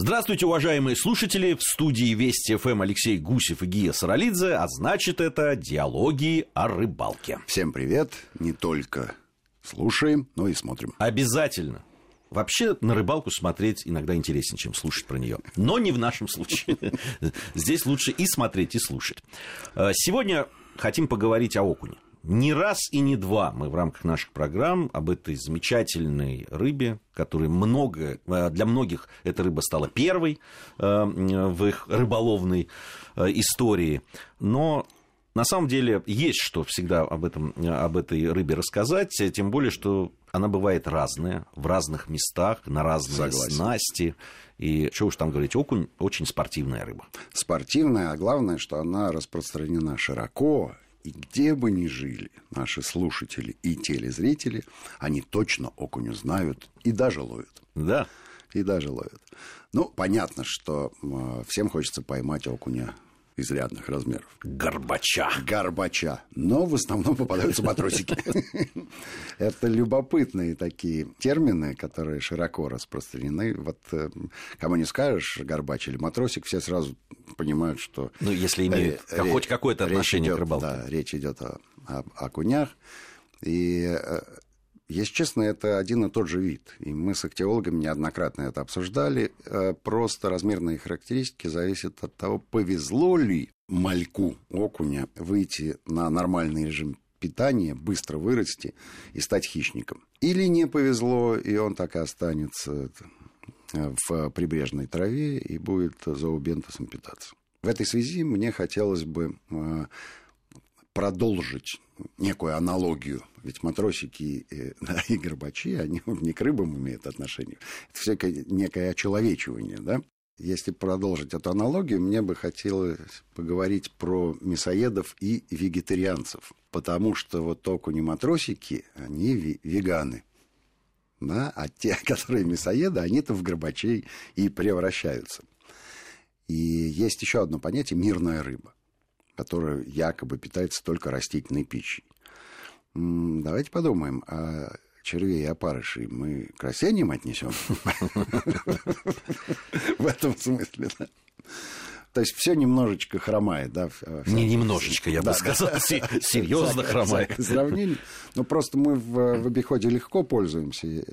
Здравствуйте, уважаемые слушатели! В студии Вести ФМ Алексей Гусев и Гия Саралидзе, а значит это «Диалоги о рыбалке». Всем привет! Не только слушаем, но и смотрим. Обязательно. Вообще на рыбалку смотреть иногда интереснее, чем слушать про нее. Но не в нашем случае. Здесь лучше и смотреть, и слушать. Э, сегодня хотим поговорить о окуне. Не раз и не два мы в рамках наших программ об этой замечательной рыбе, которая много, э, для многих эта рыба стала первой э, в их рыболовной истории. Но на самом деле есть что всегда об, этом, об этой рыбе рассказать, тем более, что она бывает разная, в разных местах, на разные Согласен. снасти. И что уж там говорить, окунь очень спортивная рыба. Спортивная, а главное, что она распространена широко. И где бы ни жили наши слушатели и телезрители, они точно окуню знают и даже ловят. Да. И даже ловят. Ну, понятно, что всем хочется поймать окуня изрядных размеров. Горбача. Горбача. Но в основном попадаются матросики. Это любопытные такие термины, которые широко распространены. Вот э, кому не скажешь горбач или матросик, все сразу понимают, что... Ну, если имеют хоть какое-то отношение к рыбалке. Да, речь идет о, о, о кунях. И э, если честно, это один и тот же вид. И мы с актиологами неоднократно это обсуждали. Э, просто размерные характеристики зависят от того, повезло ли мальку окуня выйти на нормальный режим питания, быстро вырасти и стать хищником. Или не повезло, и он так и останется э, в прибрежной траве и будет зообентосом питаться. В этой связи мне хотелось бы э, продолжить некую аналогию. Ведь матросики и, да, и горбачи, они не к рыбам имеют отношение. Это все некое очеловечивание, да? Если продолжить эту аналогию, мне бы хотелось поговорить про мясоедов и вегетарианцев. Потому что вот окуни матросики, они веганы. Да? А те, которые мясоеды, они-то в горбачей и превращаются. И есть еще одно понятие – мирная рыба которая якобы питается только растительной пищей. Давайте подумаем, а червей и опарышей мы к растениям отнесем? В этом смысле, да. То есть все немножечко хромает, да? Не немножечко, я бы сказал, серьезно хромает. Сравнение. Но просто мы в обиходе легко пользуемся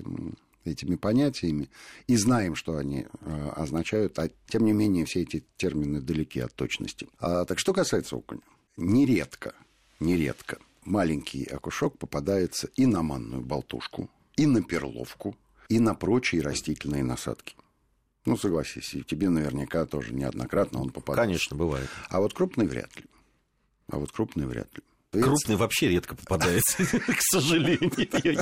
этими понятиями и знаем, что они э, означают, а тем не менее все эти термины далеки от точности. А, так что касается окуня, нередко, нередко маленький окушок попадается и на манную болтушку, и на перловку, и на прочие растительные насадки. Ну, согласись, и тебе наверняка тоже неоднократно он попадает. Конечно, бывает. А вот крупный вряд ли. А вот крупный вряд ли. Крупный вообще редко попадается, к сожалению,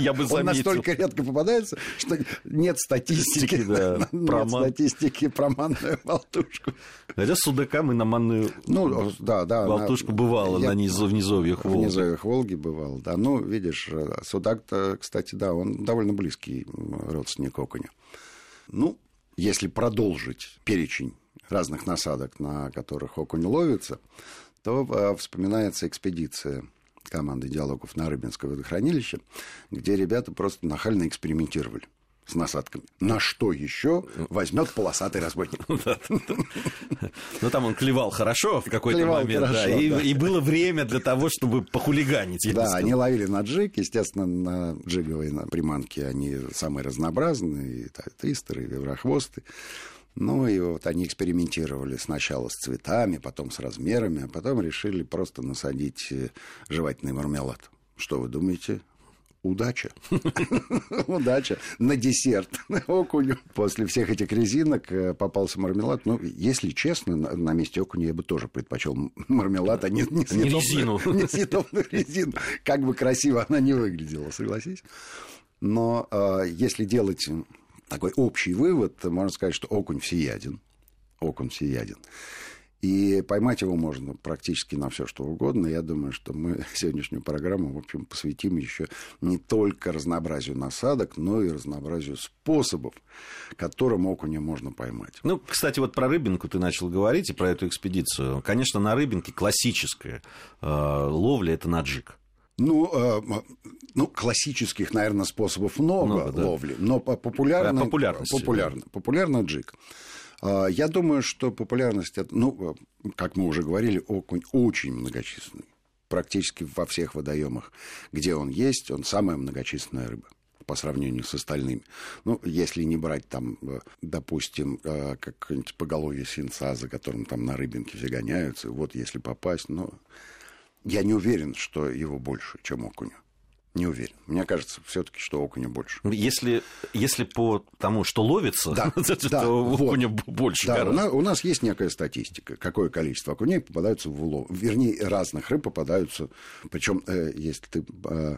я бы заметил. Он настолько редко попадается, что нет статистики, нет статистики про манную болтушку. Хотя судакам и на манную ну, да, да, болтушку бывало на низовьях Волги. В низовьях Волги бывало, да. Ну, видишь, судак-то, кстати, да, он довольно близкий родственник окуня. Ну, если продолжить перечень разных насадок, на которых окунь ловится, то э, вспоминается экспедиция команды диалогов на Рыбинское водохранилище, где ребята просто нахально экспериментировали с насадками. На что еще возьмет полосатый разбойник? Ну, там он клевал хорошо в какой-то момент, да, и было время для того, чтобы похулиганить. Да, они ловили на джиг, естественно, на джиговой на приманке они самые разнообразные, и тристеры, и веврохвосты. Ну и вот они экспериментировали сначала с цветами, потом с размерами, а потом решили просто насадить э, жевательный мармелад. Что вы думаете? Удача. Удача. На десерт окуню. После всех этих резинок э, попался мармелад. Ну, если честно, на месте окуня я бы тоже предпочел мармелад, а не, не, резину. Не съедобную резину. Как бы красиво она не выглядела, согласись. Но э, если делать такой общий вывод, можно сказать, что окунь всеяден. Окунь всеяден. И поймать его можно практически на все, что угодно. Я думаю, что мы сегодняшнюю программу, в общем, посвятим еще не только разнообразию насадок, но и разнообразию способов, которым окуня можно поймать. Ну, кстати, вот про рыбинку ты начал говорить и про эту экспедицию. Конечно, на рыбинке классическая э, ловля – это наджик. Ну, э, ну, классических, наверное, способов много, много да. ловли, но популярно, популярно, популярно, популярно джиг. А, я думаю, что популярность, ну, как мы уже говорили, окунь очень многочисленный. Практически во всех водоемах, где он есть, он самая многочисленная рыба по сравнению с остальными. Ну, если не брать там, э, допустим, э, как-нибудь поголовье свинца, за которым там на рыбинке все гоняются, вот если попасть, но я не уверен, что его больше, чем окуня. Не уверен. Мне кажется, все-таки, что окуня больше. Если, если по тому, что ловится, да, то да, окуня вот. больше. Да, у нас, у нас есть некая статистика, какое количество окуней попадаются в улов. Вернее, разных рыб попадаются. Причем, э, если ты э,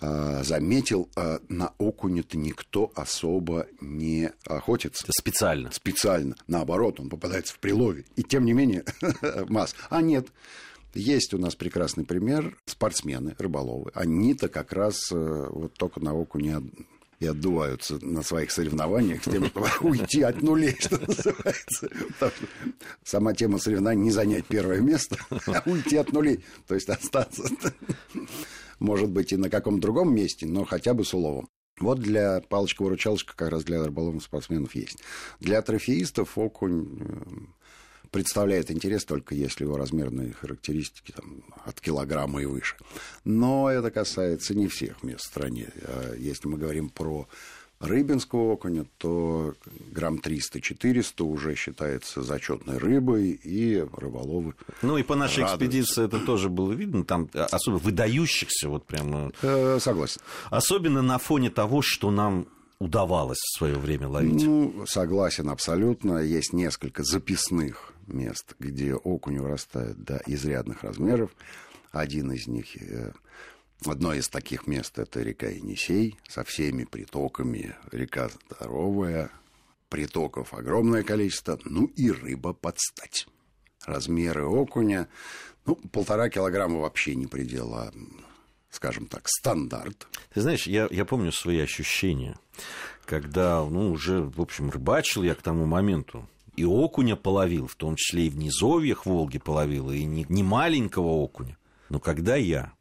э, заметил, на окуня-то никто особо не охотится. Это специально. Специально. Наоборот, он попадается в прилове. И тем не менее, масс. А нет, есть у нас прекрасный пример. Спортсмены, рыболовы. Они-то как раз э, вот только на оку не и отдуваются на своих соревнованиях с тем, чтобы уйти от нулей, что называется. Сама тема соревнований не занять первое место, а уйти от нулей, то есть остаться, может быть, и на каком-то другом месте, но хотя бы с уловом. Вот для палочка-выручалочка как раз для рыболовных спортсменов есть. Для трофеистов окунь э, представляет интерес только если его размерные характеристики там, от килограмма и выше. Но это касается не всех мест в стране. А если мы говорим про рыбинского окуня, то грамм 300-400 уже считается зачетной рыбой, и рыболовы Ну и по нашей радуются. экспедиции это тоже было видно, там особо выдающихся вот прямо... Э, согласен. Особенно на фоне того, что нам удавалось в свое время ловить. Ну, согласен абсолютно. Есть несколько записных мест, где окунь вырастает до изрядных размеров. Один из них, э, одно из таких мест, это река Енисей со всеми притоками. Река здоровая, притоков огромное количество, ну и рыба подстать. Размеры окуня, ну, полтора килограмма вообще не предел, а, скажем так, стандарт. Ты знаешь, я, я помню свои ощущения, когда, ну, уже, в общем, рыбачил я к тому моменту, и окуня половил, в том числе и в низовьях Волги половил, и не, не маленького окуня. Но когда я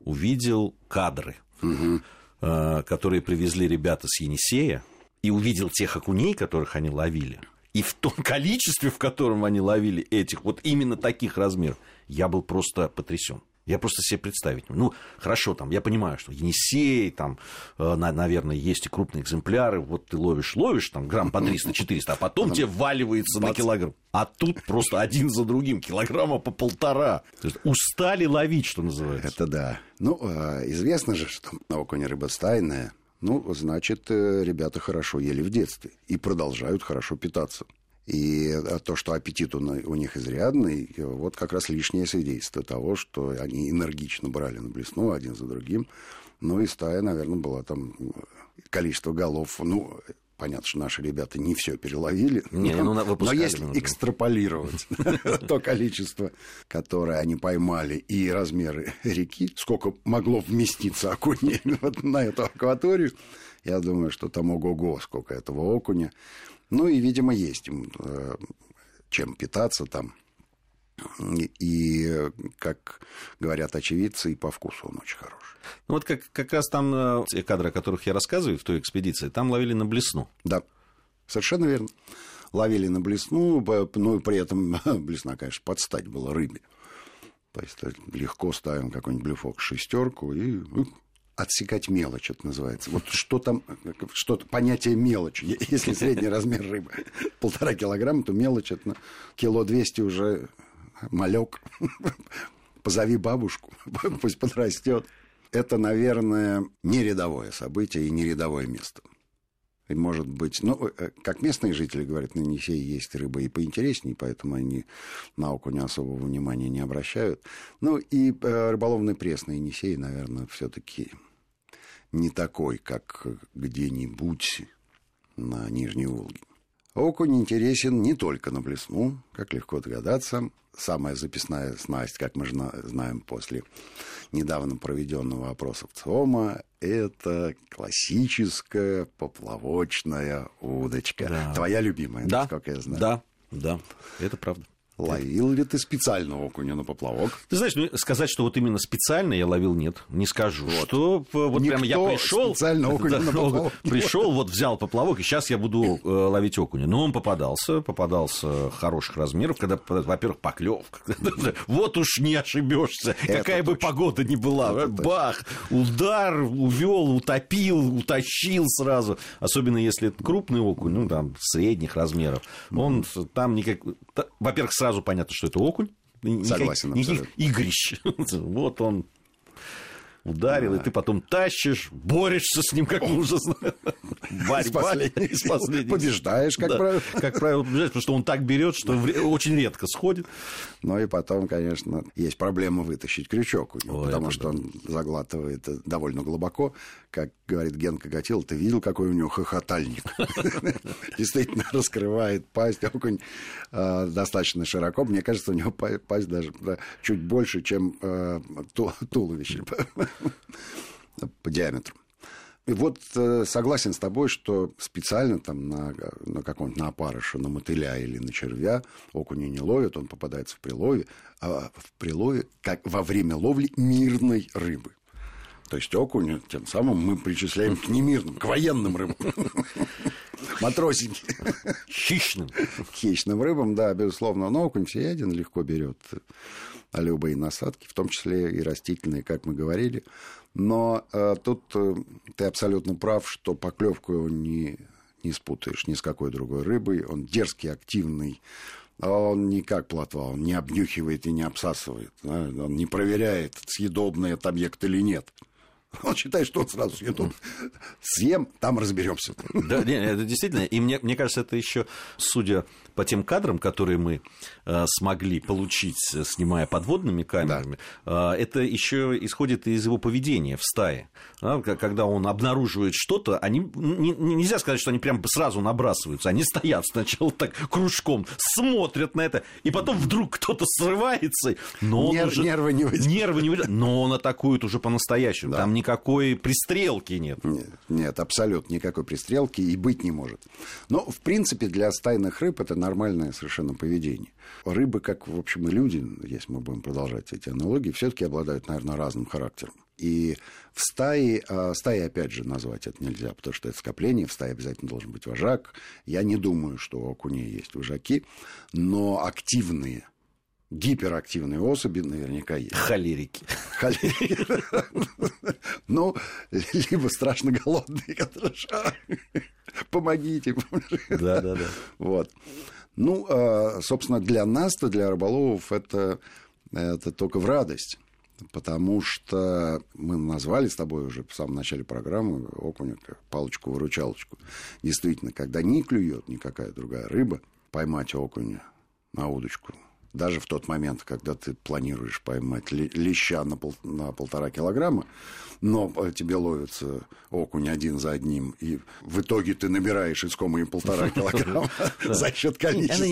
увидел кадры, угу. э, которые привезли ребята с Енисея, и увидел тех окуней, которых они ловили, и в том количестве, в котором они ловили этих, вот именно таких размеров, я был просто потрясен. Я просто себе представить Ну, хорошо, там, я понимаю, что Енисей, там, э, наверное, есть и крупные экземпляры. Вот ты ловишь, ловишь, там, грамм по 300-400, а потом тебе валивается на килограмм. А тут просто один за другим, килограмма по полтора. То есть устали ловить, что называется. Это да. Ну, а, известно же, что наука не рыбостайная. Ну, значит, э, ребята хорошо ели в детстве и продолжают хорошо питаться. И э, то, что аппетит у них изрядный, вот как раз лишнее свидетельство того, что они энергично брали на блесну один за другим. Ну и стая, наверное, была там количество голов, ну, Понятно, что наши ребята не все переловили, не, но, ну, но если ну, экстраполировать то количество, которое они поймали, и размеры реки, сколько могло вместиться окуней на эту акваторию, я думаю, что там ого-го, сколько этого окуня. Ну и, видимо, есть э, чем питаться там. И, как говорят очевидцы, и по вкусу он очень хороший. Ну вот как, как раз там э, те кадры, о которых я рассказываю в той экспедиции, там ловили на блесну. Да, совершенно верно. Ловили на блесну, ну и при этом блесна, конечно, подстать была рыбе. То есть легко ставим какой-нибудь блюфок шестерку и ну, отсекать мелочь, это называется. Вот что там, что понятие мелочь, если средний размер рыбы полтора килограмма, то мелочь это кило двести уже малек. Позови бабушку, пусть подрастет. Это, наверное, не рядовое событие и не рядовое место. И, может быть, ну, э, как местные жители говорят, на Енисее есть рыба и поинтереснее, поэтому они науку не особого внимания не обращают. Ну, и э, рыболовный пресс на Енисее, наверное, все таки не такой, как где-нибудь на Нижней Волге. Окунь интересен не только на блесну, как легко догадаться. Самая записная снасть, как мы знаем после недавно проведенного опроса в ЦИОМа, это классическая поплавочная удочка. Да. Твоя любимая, да, насколько я знаю. Да, да, это правда. Ловил ли ты специально окуня на поплавок? Ты знаешь, ну, сказать, что вот именно специально я ловил, нет, не скажу. Вот. Что вот прямо я пришел, специально окуня да, на поплавок пришел, вот взял поплавок, и сейчас я буду э, ловить окуня. Но он попадался, попадался хороших размеров, когда, во-первых, поклевка. Вот уж не ошибешься, какая бы погода ни была. Бах, удар, увел, утопил, утащил сразу. Особенно если это крупный окунь, ну там средних размеров. Он там никак... Во-первых, сразу понятно, что это окунь. Согласен, Никаких абсолютно. игрищ. Вот он ударил, да. и ты потом тащишь, борешься с ним, как мы уже знаем. Борьба из последних. Побеждаешь, как да, правило. Как правило, побеждаешь, потому что он так берет, что очень редко сходит. Ну и потом, конечно, есть проблема вытащить крючок у него, Ой, потому что да. он заглатывает довольно глубоко. Как говорит Генка Гатил, ты видел, какой у него хохотальник? Действительно раскрывает пасть. Окунь а, достаточно широко. Мне кажется, у него пасть даже чуть больше, чем а, туловище по диаметру. Вот э, согласен с тобой, что специально там на, на каком-то на опарыша, на мотыля или на червя окуня не ловят, он попадается в прилове, а в прилове как во время ловли мирной рыбы. То есть окунь, тем самым мы причисляем к немирным, к военным рыбам. Матросенький. Хищным. Хищным рыбам, да, безусловно. Но окунь всеяден, легко берет любые насадки, в том числе и растительные, как мы говорили. Но э, тут э, ты абсолютно прав, что поклевку его не, не спутаешь ни с какой другой рыбой. Он дерзкий, активный. А он не как плотва, он не обнюхивает и не обсасывает. Да? Он не проверяет, съедобный этот объект или нет. Он считает, что он сразу съест. Съем, там разберемся. Да, не, это действительно. И мне, мне кажется, это еще, судя по тем кадрам, которые мы э, смогли получить, снимая подводными камерами, да. э, это еще исходит из его поведения в стае. Да, когда он обнаруживает что-то, они не, нельзя сказать, что они прям сразу набрасываются. Они стоят сначала так кружком, смотрят на это, и потом вдруг кто-то срывается. Но Нер, уже, нервы не выдерживают. Нервы не выдерживают. Но он атакует уже по-настоящему. Да. Там никакой пристрелки нет. нет. Нет, абсолютно никакой пристрелки и быть не может. Но, в принципе, для стайных рыб это нормальное совершенно поведение. Рыбы, как, в общем, и люди, если мы будем продолжать эти аналогии, все-таки обладают, наверное, разным характером. И в стае, а, стае, опять же, назвать это нельзя, потому что это скопление, в стае обязательно должен быть вожак. Я не думаю, что у окуней есть вожаки, но активные – гиперактивные особи наверняка есть. Холерики. Холерики. Ну, либо страшно голодные, которые помогите. Да, да, да. Вот. Ну, а, собственно, для нас-то, для рыболовов, это, это только в радость. Потому что мы назвали с тобой уже в самом начале программы окуня палочку-выручалочку. Действительно, когда не клюет никакая другая рыба, поймать окуня на удочку даже в тот момент, когда ты планируешь поймать леща на, пол, на полтора килограмма, но э, тебе ловится окунь один за одним, и в итоге ты набираешь искомые полтора килограмма за счет количества.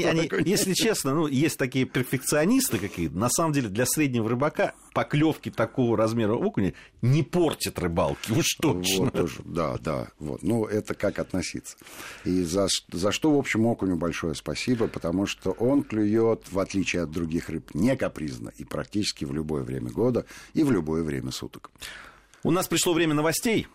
Если честно, ну, есть такие перфекционисты какие-то, на самом деле для среднего рыбака поклевки такого размера окуня не портят рыбалки, уж точно. Вот, да, да, вот. Ну, это как относиться. И за, за что, в общем, окуню большое спасибо, потому что он клюет, в отличие от других рыб, не капризно и практически в любое время года и в любое время суток. У нас пришло время новостей.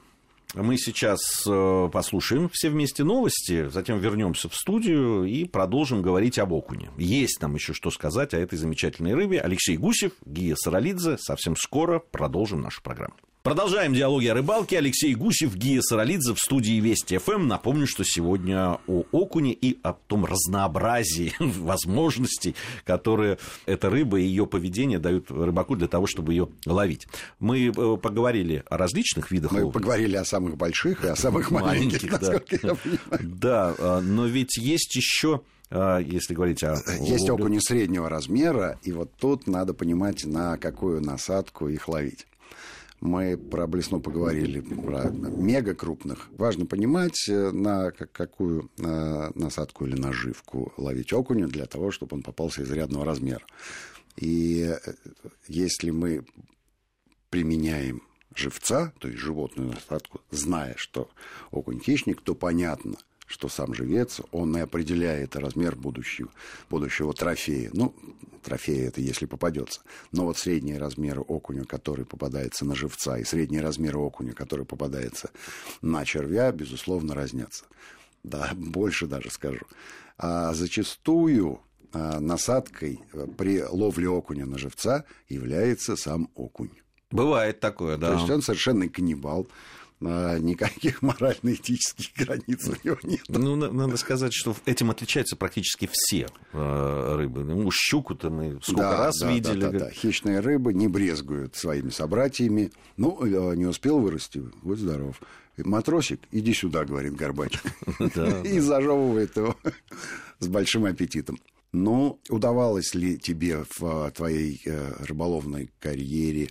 Мы сейчас э, послушаем все вместе новости, затем вернемся в студию и продолжим говорить об окуне. Есть нам еще что сказать о этой замечательной рыбе. Алексей Гусев, Гия Саралидзе. Совсем скоро продолжим нашу программу. Продолжаем диалоги о рыбалке. Алексей Гусев, Гия Саралидзе в студии Вести ФМ. Напомню, что сегодня о окуне и о том разнообразии возможностей, которые эта рыба и ее поведение дают рыбаку для того, чтобы ее ловить. Мы э, поговорили о различных видах Мы окуня. поговорили о самых больших и о самых маленьких, я понимаю. Да, а, но ведь есть еще а, если говорить о... Есть окуни среднего размера, и вот тут надо понимать, на какую насадку их ловить. Мы про блесну поговорили, про мега крупных. Важно понимать, э, на какую э, насадку или наживку ловить окуня для того, чтобы он попался изрядного размера. И э, если мы применяем живца, то есть животную насадку, зная, что окунь хищник, то понятно, что сам живец, он и определяет размер будущего, будущего трофея. Ну, трофея это если попадется. Но вот средние размеры окуня, который попадается на живца, и средние размеры окуня, который попадается на червя, безусловно, разнятся. Да, больше даже скажу. А зачастую а, насадкой при ловле окуня на живца является сам окунь. Бывает такое, да. То есть он совершенный каннибал, никаких морально-этических границ у него нет. Ну, надо сказать, что этим отличаются практически все э, рыбы. Ну, щуку-то мы сколько да, раз да, видели. Да, да, да. Хищные рыбы не брезгуют своими собратьями. Ну, э, не успел вырасти, будь здоров. Матросик, иди сюда, говорит Горбач. И зажевывает его с большим аппетитом. Ну, удавалось ли тебе в э, твоей рыболовной карьере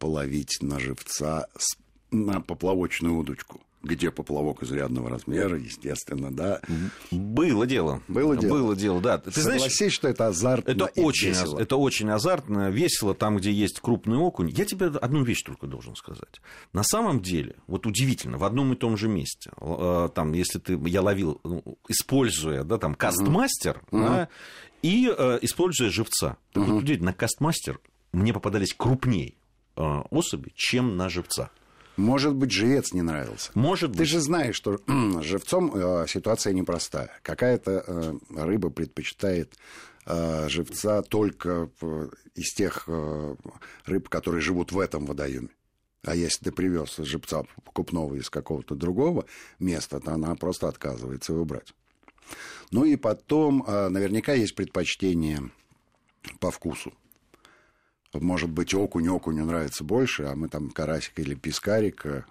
половить на живца с на поплавочную удочку где поплавок изрядного размера, естественно, да. Было дело. Было дело. Было дело, да. Ты Согласись, знаешь, что это азартно это очень, весело. Это очень азартно, весело там, где есть крупный окунь. Я тебе одну вещь только должен сказать. На самом деле, вот удивительно, в одном и том же месте, э, там, если ты, я ловил, ну, используя, да, там, кастмастер, uh-huh. да, и э, используя живца. Так uh-huh. вот, на кастмастер мне попадались крупнее э, особи, чем на живца. Может быть, живец не нравился. Может быть. Ты же знаешь, что живцом э, ситуация непростая. Какая-то э, рыба предпочитает э, живца только из тех рыб, которые живут в этом водоеме. А если ты привез живца покупного из какого-то другого места, то она просто отказывается его брать. Ну и потом наверняка есть предпочтение по вкусу может быть, окунь окуню нравится больше, а мы там карасик или пескарик э,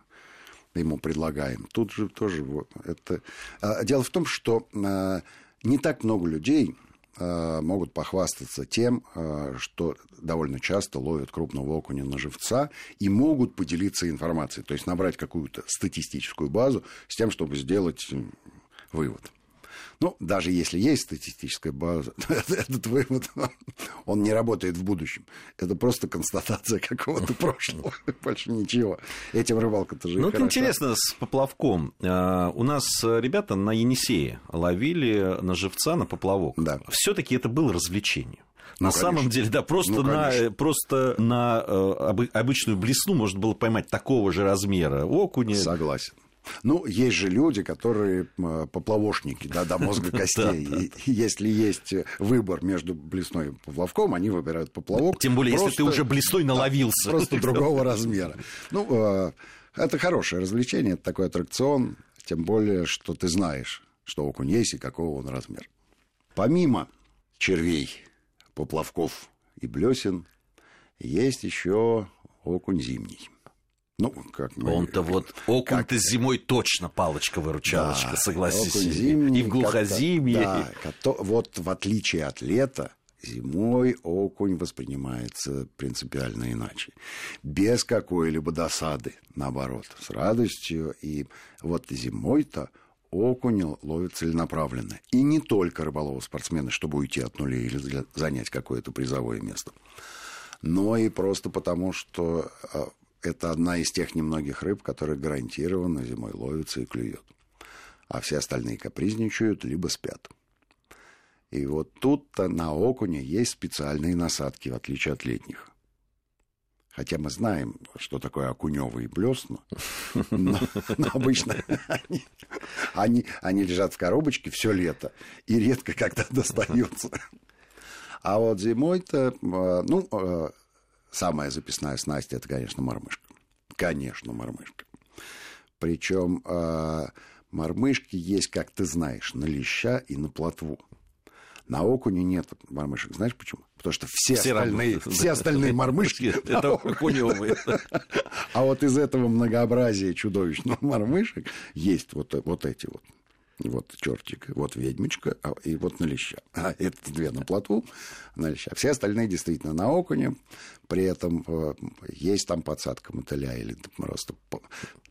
ему предлагаем. Тут же тоже это... А, дело в том, что э, не так много людей э, могут похвастаться тем, что довольно часто ловят крупного окуня на живца и могут поделиться информацией, то есть набрать какую-то статистическую базу с тем, чтобы сделать вывод. Ну, даже если есть статистическая база, этот вывод, он не работает в будущем. Это просто констатация какого-то прошлого. Больше ничего. Этим рыбалка-то же Ну, это интересно с поплавком. А, у нас ребята на Енисее ловили на живца, на поплавок. Да. все таки это было развлечение. Ну, на конечно. самом деле, да, просто, ну, на, просто на э, обычную блесну можно было поймать такого же размера окуня. Согласен. Ну, есть же люди, которые поплавошники, да, до мозга костей. Если есть выбор между блесной и поплавком, они выбирают поплавок. Тем более, если ты уже блесной наловился. Просто другого размера. Ну, э, это хорошее развлечение, это такой аттракцион, тем более, что ты знаешь, что окунь есть и какого он размер. Помимо червей, поплавков и блесен, есть еще окунь зимний. Ну, как мы... Он-то вот окунь-то как... зимой точно палочка-выручалочка, да, согласись. Зимний, и в глухозимье. Да, вот в отличие от лета, зимой окунь воспринимается принципиально иначе. Без какой-либо досады, наоборот, с радостью. И вот зимой-то окунь ловит целенаправленно. И не только рыболовы-спортсмены, чтобы уйти от нуля или занять какое-то призовое место, но и просто потому, что а, это одна из тех немногих рыб, которые гарантированно зимой ловятся и клюют. А все остальные капризничают, либо спят. И вот тут-то на окуне есть специальные насадки, в отличие от летних. Хотя мы знаем, что такое окуневые блесна, но, но обычно они, они, они лежат в коробочке все лето и редко когда достаются. А вот зимой-то, а, ну, а, Самая записная снасть это, конечно, мормышка. Конечно, мормышка. Причем э, мормышки есть, как ты знаешь, на леща и на плотву. На окуне нет мормышек. Знаешь почему? Потому что все, все остальные, все остальные мормышки это окуневые. А вот из этого многообразия чудовищных мормышек есть вот, вот эти вот вот чертик, вот ведьмочка, а, и вот на леща. А это две на плотву, на леща. Все остальные действительно на окуне. При этом э, есть там подсадка мотыля, или ты просто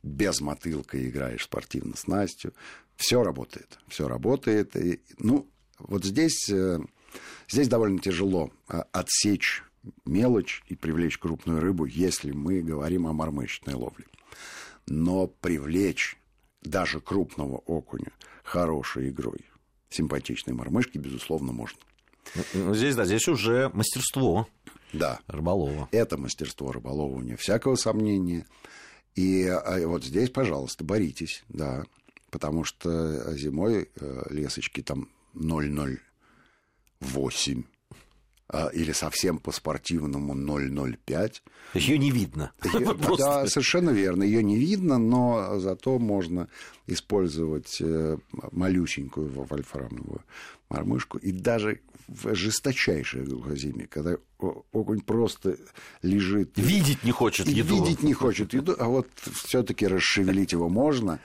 без мотылка играешь спортивно с Настю. Все работает. Все работает. И, ну, вот здесь, э, здесь довольно тяжело э, отсечь мелочь и привлечь крупную рыбу, если мы говорим о мормышечной ловле. Но привлечь даже крупного окуня хорошей игрой, симпатичной мормышки, безусловно, можно. Ну, здесь, да, здесь уже мастерство да. рыболова. Это мастерство рыболова, вне всякого сомнения. И а, вот здесь, пожалуйста, боритесь, да, потому что зимой э, лесочки там 0,08 а, или совсем по-спортивному 0,05. Ее не видно. Да, совершенно верно. Ее не видно, но зато можно использовать э, малюсенькую вольфрамовую мормышку. И даже в жесточайшей глухозиме, когда окунь просто лежит... Видеть не хочет еду. Видеть не хочет еду, а вот все-таки расшевелить его можно.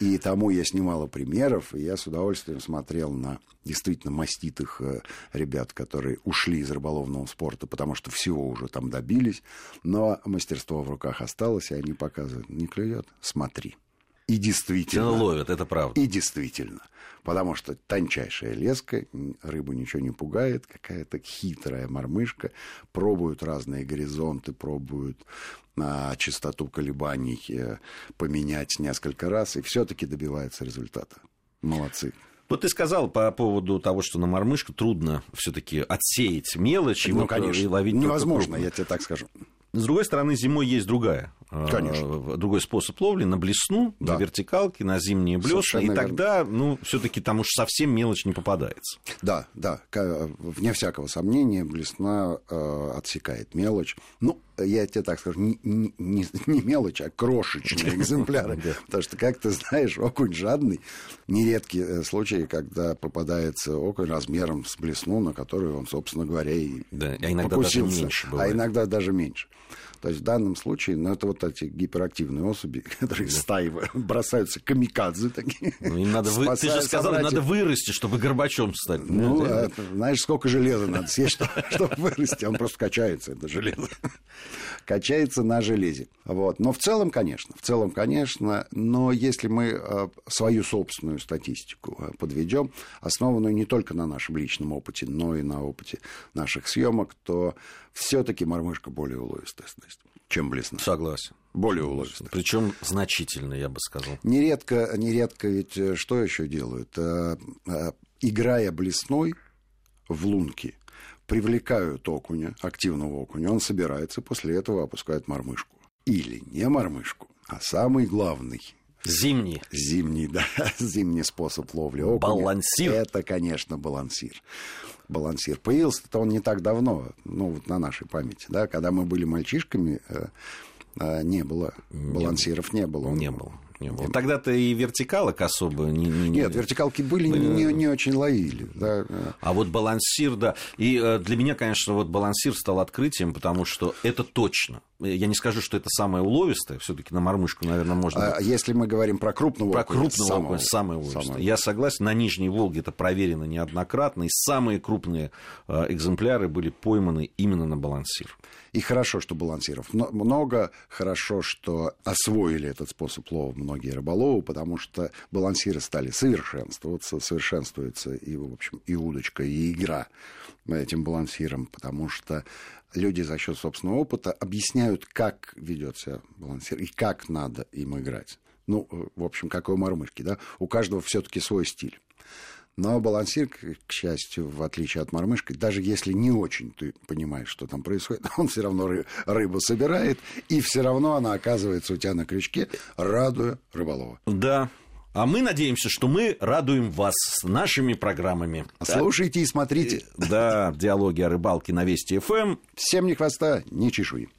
И тому есть немало примеров, и я с удовольствием смотрел на действительно маститых э, ребят, которые ушли из рыболовного спорта, потому что всего уже там добились, но мастерство в руках осталось, и они показывают, не клюет, смотри. И действительно. ловят, это правда. И действительно. Потому что тончайшая леска, рыбу ничего не пугает, какая-то хитрая мормышка, пробуют разные горизонты, пробуют на частоту колебаний э, поменять несколько раз, и все-таки добиваются результата. Молодцы. Вот ты сказал по поводу того, что на мормышку трудно все-таки отсеять мелочь и ну, вот э, конечно. и ловить Невозможно, я тебе так скажу. С другой стороны, зимой есть другая. Конечно. Другой способ ловли на блесну, да. на вертикалке, на зимние блесна. И тогда, ну, все-таки там уж совсем мелочь не попадается. Да, да. Вне всякого сомнения, блесна э, отсекает мелочь. Ну, я тебе так скажу, не, не, не мелочь, а крошечные экземпляры. Потому что, как ты знаешь, окунь жадный. Нередкие э, случаи, когда попадается окунь размером с блесну, на которую он, собственно говоря, и да, а иногда даже меньше бывает. А иногда даже меньше. То есть в данном случае, ну, это вот эти гиперактивные особи, которые да. стаи бросаются камикадзе такие. Ну, им надо вы... Ты же сказал, собратьев. надо вырасти, чтобы Горбачом стать. Ну, а, знаешь, сколько железа надо съесть, чтобы вырасти. Он просто качается, это железо. Качается на железе. Вот. Но в целом, конечно, в целом, конечно, но если мы а, свою собственную статистику а, подведем, основанную не только на нашем личном опыте, но и на опыте наших съемок, то все-таки мормышка более уловистая чем блесна. Согласен. Более уловистая. Причем значительно, я бы сказал. Нередко, нередко ведь э, что еще делают? Э, э, играя блесной в лунки, привлекают окуня, активного окуня, он собирается, после этого опускает мормышку. Или не мормышку, а самый главный Зимний. Зимний, да, зимний способ ловли окуня. Балансир. Это, конечно, балансир. Балансир. Появился-то он не так давно, ну, вот на нашей памяти, да, когда мы были мальчишками, э, э, не было, балансиров не было. Не было не было. Тогда-то и вертикалок особо не... не Нет, вертикалки были, не, не очень ловили. Да. А вот балансир, да. И э, для меня, конечно, вот балансир стал открытием, потому что это точно. Я не скажу, что это самое уловистое, все-таки на мормышку, наверное, можно. А если мы говорим про крупного Про крупного самого, самое уловистое. Самое. Я согласен, на Нижней Волге это проверено неоднократно, и самые крупные э, экземпляры были пойманы именно на балансир. И хорошо, что балансиров много, хорошо, что освоили этот способ лова многие рыболовы, потому что балансиры стали совершенствоваться, совершенствуется и, в общем, и удочка, и игра этим балансиром, потому что люди за счет собственного опыта объясняют, как ведет себя балансир и как надо им играть. Ну, в общем, как у мормышки, да, у каждого все-таки свой стиль. Но балансир, к счастью, в отличие от мормышки, даже если не очень ты понимаешь, что там происходит, он все равно ры- рыбу собирает, и все равно она оказывается у тебя на крючке, радуя рыболова. Да, а мы надеемся, что мы радуем вас с нашими программами. Слушайте и смотрите. Да, диалоги о рыбалке на Вести ФМ. Всем ни хвоста, ни чешуи.